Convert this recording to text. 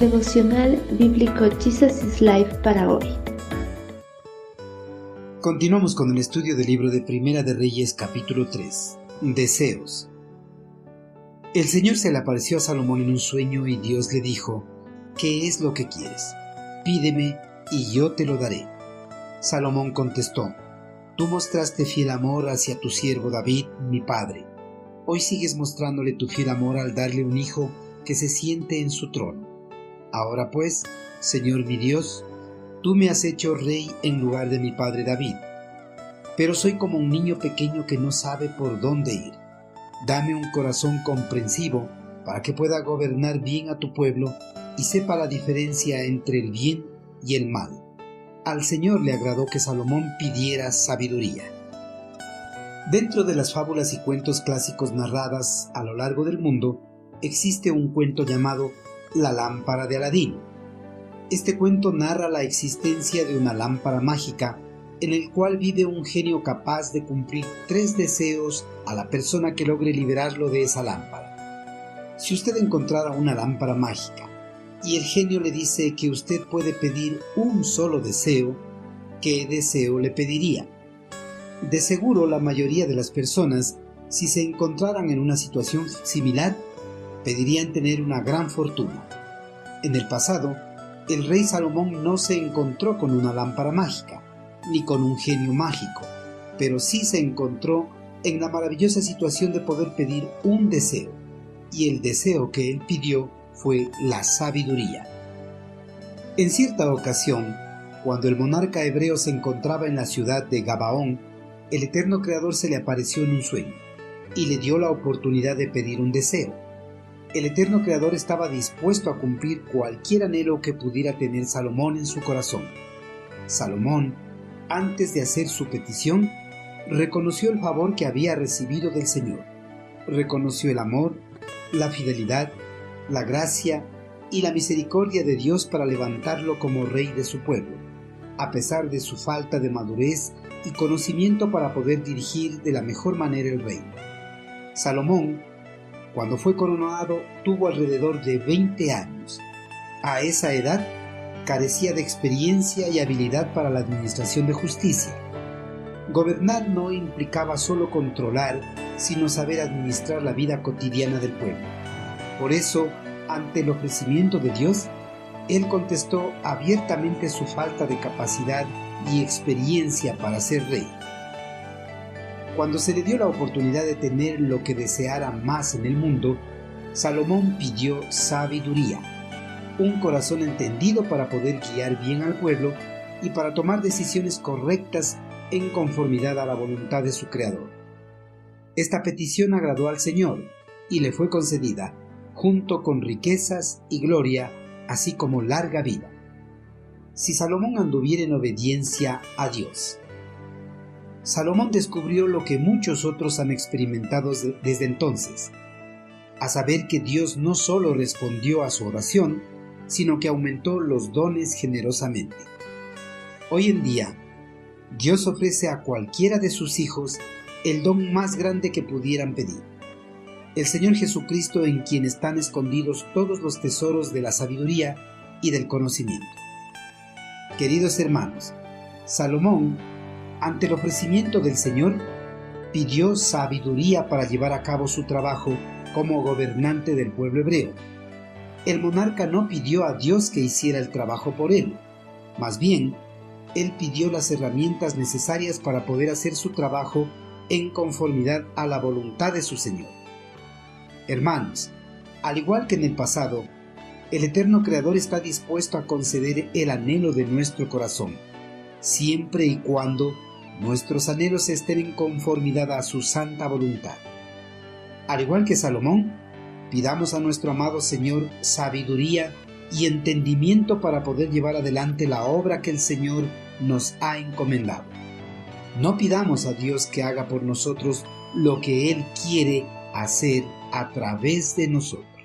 Devocional Bíblico Jesus is Life para hoy. Continuamos con el estudio del libro de Primera de Reyes capítulo 3. Deseos. El Señor se le apareció a Salomón en un sueño y Dios le dijo, ¿qué es lo que quieres? Pídeme y yo te lo daré. Salomón contestó, Tú mostraste fiel amor hacia tu siervo David, mi padre. Hoy sigues mostrándole tu fiel amor al darle un hijo que se siente en su trono. Ahora pues, Señor mi Dios, tú me has hecho rey en lugar de mi padre David. Pero soy como un niño pequeño que no sabe por dónde ir. Dame un corazón comprensivo para que pueda gobernar bien a tu pueblo y sepa la diferencia entre el bien y el mal. Al Señor le agradó que Salomón pidiera sabiduría. Dentro de las fábulas y cuentos clásicos narradas a lo largo del mundo, existe un cuento llamado La lámpara de Aladín. Este cuento narra la existencia de una lámpara mágica en el cual vive un genio capaz de cumplir tres deseos a la persona que logre liberarlo de esa lámpara. Si usted encontrara una lámpara mágica y el genio le dice que usted puede pedir un solo deseo, ¿qué deseo le pediría? De seguro la mayoría de las personas, si se encontraran en una situación similar, pedirían tener una gran fortuna. En el pasado, el rey Salomón no se encontró con una lámpara mágica, ni con un genio mágico, pero sí se encontró en la maravillosa situación de poder pedir un deseo, y el deseo que él pidió fue la sabiduría. En cierta ocasión, cuando el monarca hebreo se encontraba en la ciudad de Gabaón, el eterno Creador se le apareció en un sueño y le dio la oportunidad de pedir un deseo. El eterno Creador estaba dispuesto a cumplir cualquier anhelo que pudiera tener Salomón en su corazón. Salomón, antes de hacer su petición, reconoció el favor que había recibido del Señor. Reconoció el amor, la fidelidad, la gracia y la misericordia de Dios para levantarlo como rey de su pueblo, a pesar de su falta de madurez y conocimiento para poder dirigir de la mejor manera el reino. Salomón, cuando fue coronado, tuvo alrededor de 20 años. A esa edad, carecía de experiencia y habilidad para la administración de justicia. Gobernar no implicaba solo controlar, sino saber administrar la vida cotidiana del pueblo. Por eso, ante el ofrecimiento de Dios, él contestó abiertamente su falta de capacidad y experiencia para ser rey. Cuando se le dio la oportunidad de tener lo que deseara más en el mundo, Salomón pidió sabiduría, un corazón entendido para poder guiar bien al pueblo y para tomar decisiones correctas en conformidad a la voluntad de su Creador. Esta petición agradó al Señor y le fue concedida, junto con riquezas y gloria, así como larga vida si Salomón anduviera en obediencia a Dios. Salomón descubrió lo que muchos otros han experimentado desde entonces, a saber que Dios no solo respondió a su oración, sino que aumentó los dones generosamente. Hoy en día, Dios ofrece a cualquiera de sus hijos el don más grande que pudieran pedir. El Señor Jesucristo en quien están escondidos todos los tesoros de la sabiduría y del conocimiento. Queridos hermanos, Salomón, ante el ofrecimiento del Señor, pidió sabiduría para llevar a cabo su trabajo como gobernante del pueblo hebreo. El monarca no pidió a Dios que hiciera el trabajo por él, más bien, él pidió las herramientas necesarias para poder hacer su trabajo en conformidad a la voluntad de su Señor. Hermanos, al igual que en el pasado, el eterno Creador está dispuesto a conceder el anhelo de nuestro corazón, siempre y cuando nuestros anhelos estén en conformidad a su santa voluntad. Al igual que Salomón, pidamos a nuestro amado Señor sabiduría y entendimiento para poder llevar adelante la obra que el Señor nos ha encomendado. No pidamos a Dios que haga por nosotros lo que Él quiere hacer a través de nosotros.